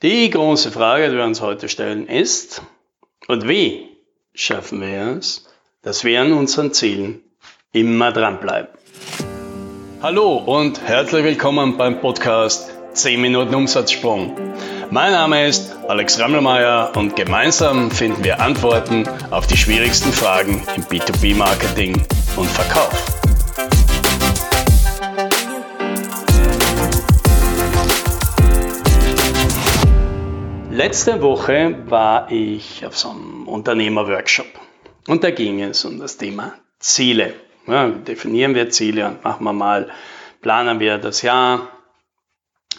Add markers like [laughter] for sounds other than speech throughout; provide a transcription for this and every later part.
Die große Frage, die wir uns heute stellen, ist, und wie schaffen wir es, dass wir an unseren Zielen immer dranbleiben? Hallo und herzlich willkommen beim Podcast 10 Minuten Umsatzsprung. Mein Name ist Alex Rammelmeier und gemeinsam finden wir Antworten auf die schwierigsten Fragen im B2B-Marketing und Verkauf. Letzte Woche war ich auf so einem Unternehmerworkshop und da ging es um das Thema Ziele. Ja, definieren wir Ziele und machen wir mal, planen wir das Jahr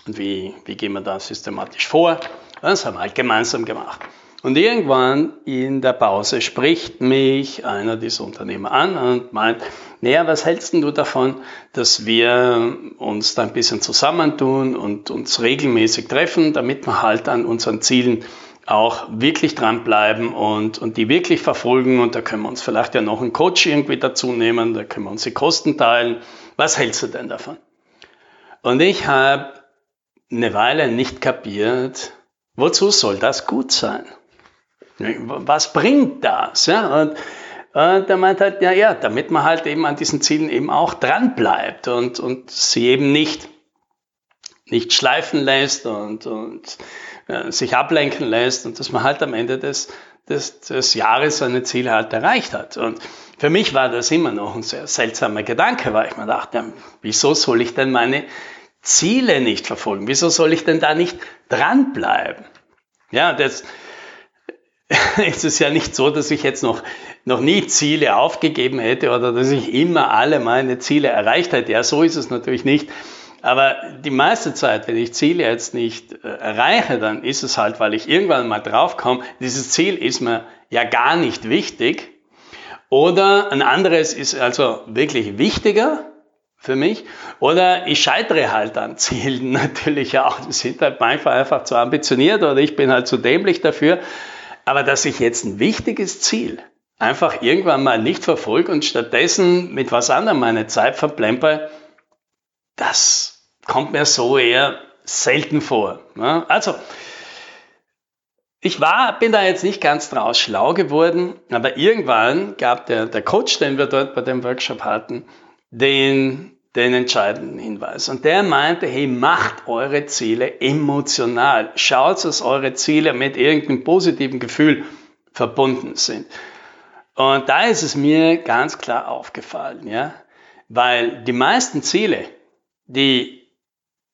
und wie, wie gehen wir da systematisch vor. Das haben wir halt gemeinsam gemacht. Und irgendwann in der Pause spricht mich einer dieser Unternehmer an und meint, naja, was hältst du davon, dass wir uns da ein bisschen zusammentun und uns regelmäßig treffen, damit wir halt an unseren Zielen auch wirklich dranbleiben und, und die wirklich verfolgen und da können wir uns vielleicht ja noch einen Coach irgendwie dazu nehmen, da können wir uns die Kosten teilen. Was hältst du denn davon? Und ich habe eine Weile nicht kapiert, wozu soll das gut sein? Was bringt das? Ja? Und, und er meint halt, ja, ja, damit man halt eben an diesen Zielen eben auch dran bleibt und, und sie eben nicht, nicht schleifen lässt und, und äh, sich ablenken lässt und dass man halt am Ende des, des, des Jahres seine Ziele halt erreicht hat. Und für mich war das immer noch ein sehr seltsamer Gedanke, weil ich mir dachte, ja, wieso soll ich denn meine Ziele nicht verfolgen? Wieso soll ich denn da nicht dranbleiben? Ja, das, [laughs] es ist ja nicht so, dass ich jetzt noch, noch nie Ziele aufgegeben hätte oder dass ich immer alle meine Ziele erreicht hätte. Ja, so ist es natürlich nicht. Aber die meiste Zeit, wenn ich Ziele jetzt nicht äh, erreiche, dann ist es halt, weil ich irgendwann mal draufkomme, dieses Ziel ist mir ja gar nicht wichtig. Oder ein anderes ist also wirklich wichtiger für mich. Oder ich scheitere halt an Zielen [laughs] natürlich auch. Die sind halt manchmal einfach zu ambitioniert oder ich bin halt zu dämlich dafür. Aber dass ich jetzt ein wichtiges Ziel einfach irgendwann mal nicht verfolge und stattdessen mit was anderem meine Zeit verplemper, das kommt mir so eher selten vor. Also, ich war, bin da jetzt nicht ganz draus schlau geworden, aber irgendwann gab der, der Coach, den wir dort bei dem Workshop hatten, den den entscheidenden Hinweis. Und der meinte, hey, macht eure Ziele emotional. Schaut, dass eure Ziele mit irgendeinem positiven Gefühl verbunden sind. Und da ist es mir ganz klar aufgefallen, ja, weil die meisten Ziele, die,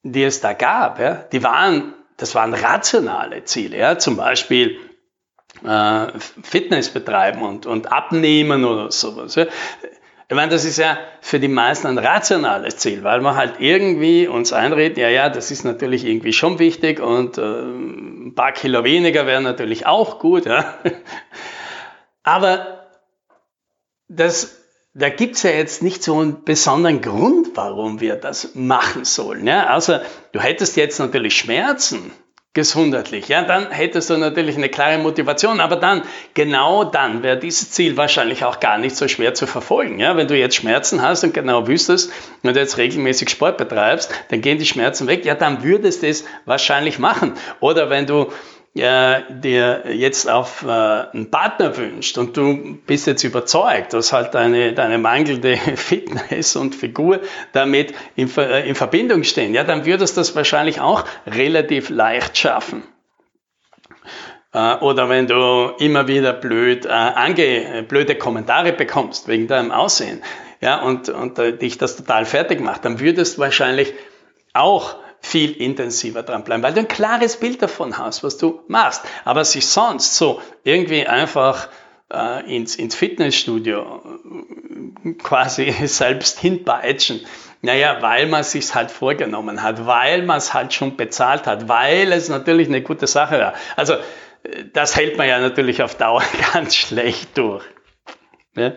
die es da gab, ja, die waren, das waren rationale Ziele, ja, zum Beispiel äh, Fitness betreiben und, und abnehmen oder sowas. Ja. Ich meine, das ist ja für die meisten ein rationales Ziel, weil man halt irgendwie uns einredet, ja, ja, das ist natürlich irgendwie schon wichtig und äh, ein paar Kilo weniger wären natürlich auch gut. Ja. [laughs] Aber das, da gibt's ja jetzt nicht so einen besonderen Grund, warum wir das machen sollen. Ja. Also du hättest jetzt natürlich Schmerzen gesundheitlich, ja, dann hättest du natürlich eine klare Motivation, aber dann, genau dann wäre dieses Ziel wahrscheinlich auch gar nicht so schwer zu verfolgen, ja, wenn du jetzt Schmerzen hast und genau wüsstest, wenn du jetzt regelmäßig Sport betreibst, dann gehen die Schmerzen weg, ja, dann würdest du es wahrscheinlich machen. Oder wenn du äh, dir jetzt auf äh, einen Partner wünscht und du bist jetzt überzeugt, dass halt deine, deine mangelnde [laughs] Fitness und Figur damit in, äh, in Verbindung stehen, ja, dann würdest du das wahrscheinlich auch relativ leicht schaffen. Äh, oder wenn du immer wieder blöd, ange, blöde Kommentare bekommst wegen deinem Aussehen ja, und, und dich das total fertig macht, dann würdest du wahrscheinlich auch viel intensiver dranbleiben, weil du ein klares Bild davon hast, was du machst. Aber sich sonst so irgendwie einfach äh, ins, ins Fitnessstudio äh, quasi [laughs] selbst hinpeitschen, naja, weil man sich halt vorgenommen hat, weil man es halt schon bezahlt hat, weil es natürlich eine gute Sache war. Also äh, das hält man ja natürlich auf Dauer [laughs] ganz schlecht durch. Ja?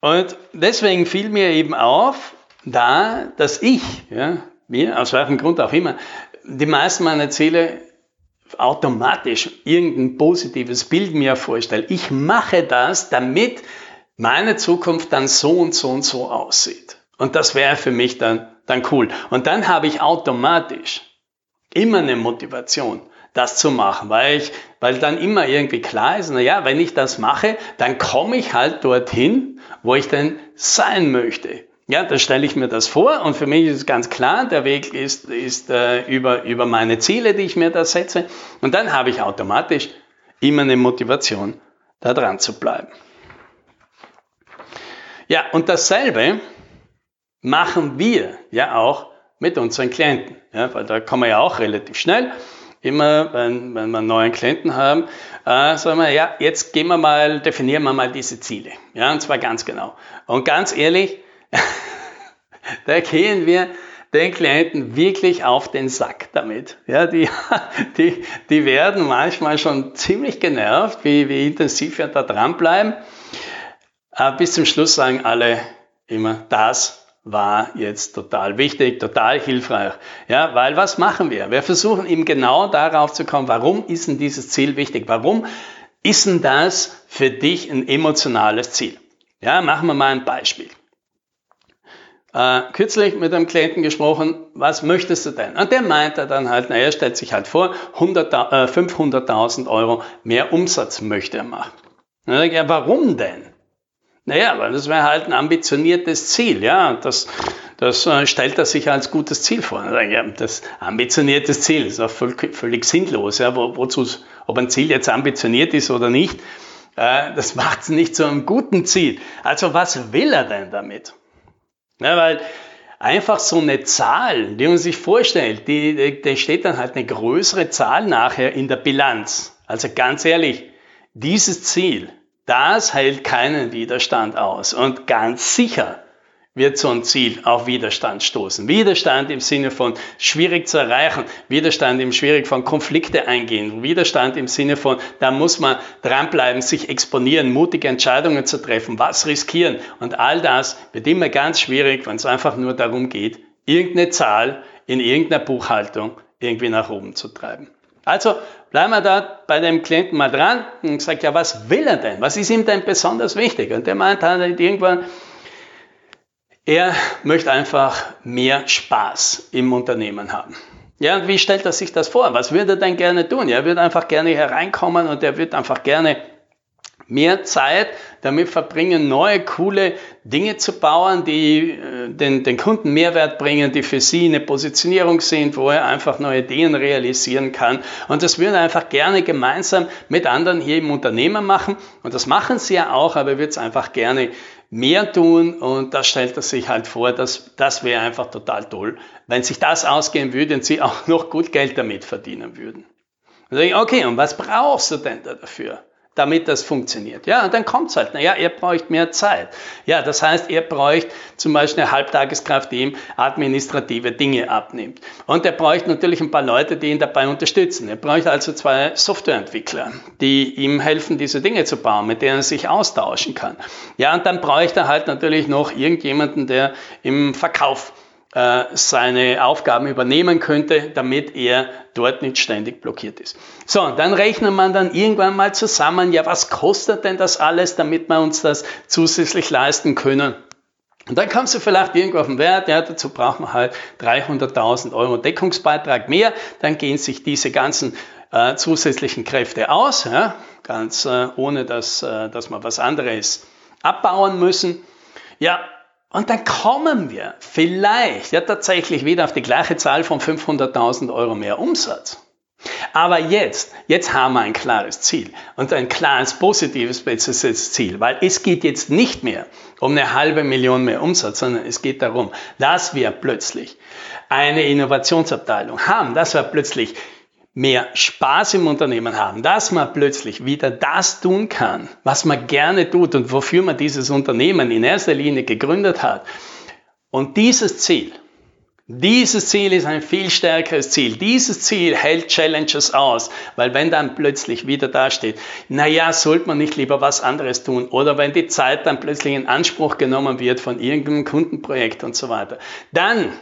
Und deswegen fiel mir eben auf, da, dass ich, ja, mir, aus welchem Grund auch immer, die meisten meiner Ziele automatisch irgendein positives Bild mir vorstelle. Ich mache das, damit meine Zukunft dann so und so und so aussieht. Und das wäre für mich dann, dann cool. Und dann habe ich automatisch immer eine Motivation, das zu machen, weil ich, weil dann immer irgendwie klar ist, na ja, wenn ich das mache, dann komme ich halt dorthin, wo ich denn sein möchte. Ja, da stelle ich mir das vor und für mich ist es ganz klar, der Weg ist, ist äh, über, über meine Ziele, die ich mir da setze und dann habe ich automatisch immer eine Motivation, da dran zu bleiben. Ja, und dasselbe machen wir ja auch mit unseren Klienten, ja, weil da kommen wir ja auch relativ schnell. Immer, wenn, wenn wir einen neuen Klienten haben, äh, sagen wir, ja, jetzt gehen wir mal, definieren wir mal diese Ziele. Ja, und zwar ganz genau. Und ganz ehrlich, [laughs] da gehen wir den Klienten wirklich auf den Sack damit. Ja, die, [laughs] die, die werden manchmal schon ziemlich genervt, wie, wie intensiv wir da dranbleiben. Äh, bis zum Schluss sagen alle immer, das war jetzt total wichtig, total hilfreich. Ja, weil was machen wir? Wir versuchen eben genau darauf zu kommen, warum ist denn dieses Ziel wichtig? Warum ist denn das für dich ein emotionales Ziel? Ja, machen wir mal ein Beispiel. Äh, kürzlich mit einem Klienten gesprochen, was möchtest du denn? Und der meinte dann halt, naja, stellt sich halt vor, 500.000 äh, Euro mehr Umsatz möchte er machen. Und dann ja, warum denn? Naja, weil das wäre halt ein ambitioniertes Ziel, ja. Das, das äh, stellt er sich als gutes Ziel vor. Ja, das ambitioniertes Ziel ist auch völlig, sinnlos, ja. Wo, wozu, ob ein Ziel jetzt ambitioniert ist oder nicht, äh, das macht es nicht zu einem guten Ziel. Also was will er denn damit? Ja, weil einfach so eine Zahl, die man sich vorstellt, die, die steht dann halt eine größere Zahl nachher in der Bilanz. Also ganz ehrlich, dieses Ziel, das hält keinen Widerstand aus. Und ganz sicher wird so ein Ziel auf Widerstand stoßen. Widerstand im Sinne von schwierig zu erreichen, Widerstand im schwierig von Konflikte eingehen, Widerstand im Sinne von, da muss man dranbleiben, sich exponieren, mutige Entscheidungen zu treffen, was riskieren. Und all das wird immer ganz schwierig, wenn es einfach nur darum geht, irgendeine Zahl in irgendeiner Buchhaltung irgendwie nach oben zu treiben. Also bleiben wir da bei dem Klienten mal dran und sagt, ja, was will er denn? Was ist ihm denn besonders wichtig? Und der meint halt irgendwann, er möchte einfach mehr Spaß im Unternehmen haben. Ja, und wie stellt er sich das vor? Was würde er denn gerne tun? Er würde einfach gerne hereinkommen und er würde einfach gerne mehr Zeit damit verbringen, neue, coole Dinge zu bauen, die äh, den, den Kunden Mehrwert bringen, die für sie eine Positionierung sind, wo er einfach neue Ideen realisieren kann. Und das würde er einfach gerne gemeinsam mit anderen hier im Unternehmen machen. Und das machen sie ja auch, aber er würde es einfach gerne mehr tun und da stellt er sich halt vor, dass das wäre einfach total toll, wenn sich das ausgehen würde und sie auch [laughs] noch gut Geld damit verdienen würden. Und ich, okay, und was brauchst du denn da dafür? Damit das funktioniert. Ja, und dann kommt es halt, naja, ihr braucht mehr Zeit. Ja, das heißt, ihr braucht zum Beispiel eine Halbtageskraft, die ihm administrative Dinge abnimmt. Und er braucht natürlich ein paar Leute, die ihn dabei unterstützen. Er braucht also zwei Softwareentwickler, die ihm helfen, diese Dinge zu bauen, mit denen er sich austauschen kann. Ja, und dann braucht er halt natürlich noch irgendjemanden, der im Verkauf seine Aufgaben übernehmen könnte, damit er dort nicht ständig blockiert ist. So, dann rechnet man dann irgendwann mal zusammen, ja, was kostet denn das alles, damit wir uns das zusätzlich leisten können? Und dann kommst du vielleicht irgendwo auf den Wert, ja, dazu braucht man halt 300.000 Euro Deckungsbeitrag mehr, dann gehen sich diese ganzen äh, zusätzlichen Kräfte aus, ja, ganz äh, ohne dass, äh, dass wir was anderes abbauen müssen. Ja, und dann kommen wir vielleicht ja tatsächlich wieder auf die gleiche Zahl von 500.000 Euro mehr Umsatz. Aber jetzt, jetzt haben wir ein klares Ziel und ein klares positives Ziel, weil es geht jetzt nicht mehr um eine halbe Million mehr Umsatz, sondern es geht darum, dass wir plötzlich eine Innovationsabteilung haben, dass wir plötzlich mehr Spaß im Unternehmen haben, dass man plötzlich wieder das tun kann, was man gerne tut und wofür man dieses Unternehmen in erster Linie gegründet hat. Und dieses Ziel, dieses Ziel ist ein viel stärkeres Ziel. Dieses Ziel hält Challenges aus, weil wenn dann plötzlich wieder dasteht, naja, sollte man nicht lieber was anderes tun oder wenn die Zeit dann plötzlich in Anspruch genommen wird von irgendeinem Kundenprojekt und so weiter, dann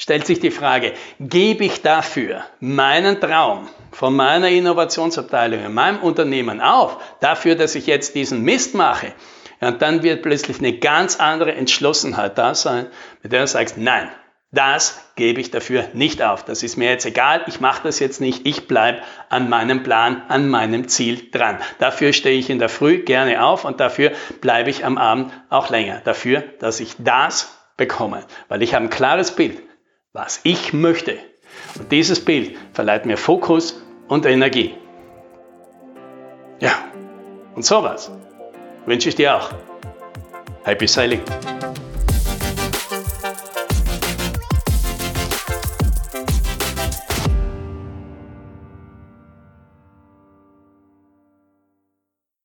stellt sich die Frage, gebe ich dafür meinen Traum von meiner Innovationsabteilung in meinem Unternehmen auf, dafür, dass ich jetzt diesen Mist mache? Ja, und dann wird plötzlich eine ganz andere Entschlossenheit da sein, mit der du sagst, nein, Das gebe ich dafür nicht auf. Das ist mir jetzt egal. Ich mache das jetzt nicht. Ich bleibe an meinem Plan, an meinem Ziel dran. Dafür stehe ich in der Früh gerne auf und dafür bleibe ich am Abend auch länger. Dafür, dass ich das bekomme. Weil ich habe ein klares Bild, was ich möchte. Und dieses Bild verleiht mir Fokus und Energie. Ja, und sowas wünsche ich dir auch. Happy Sailing!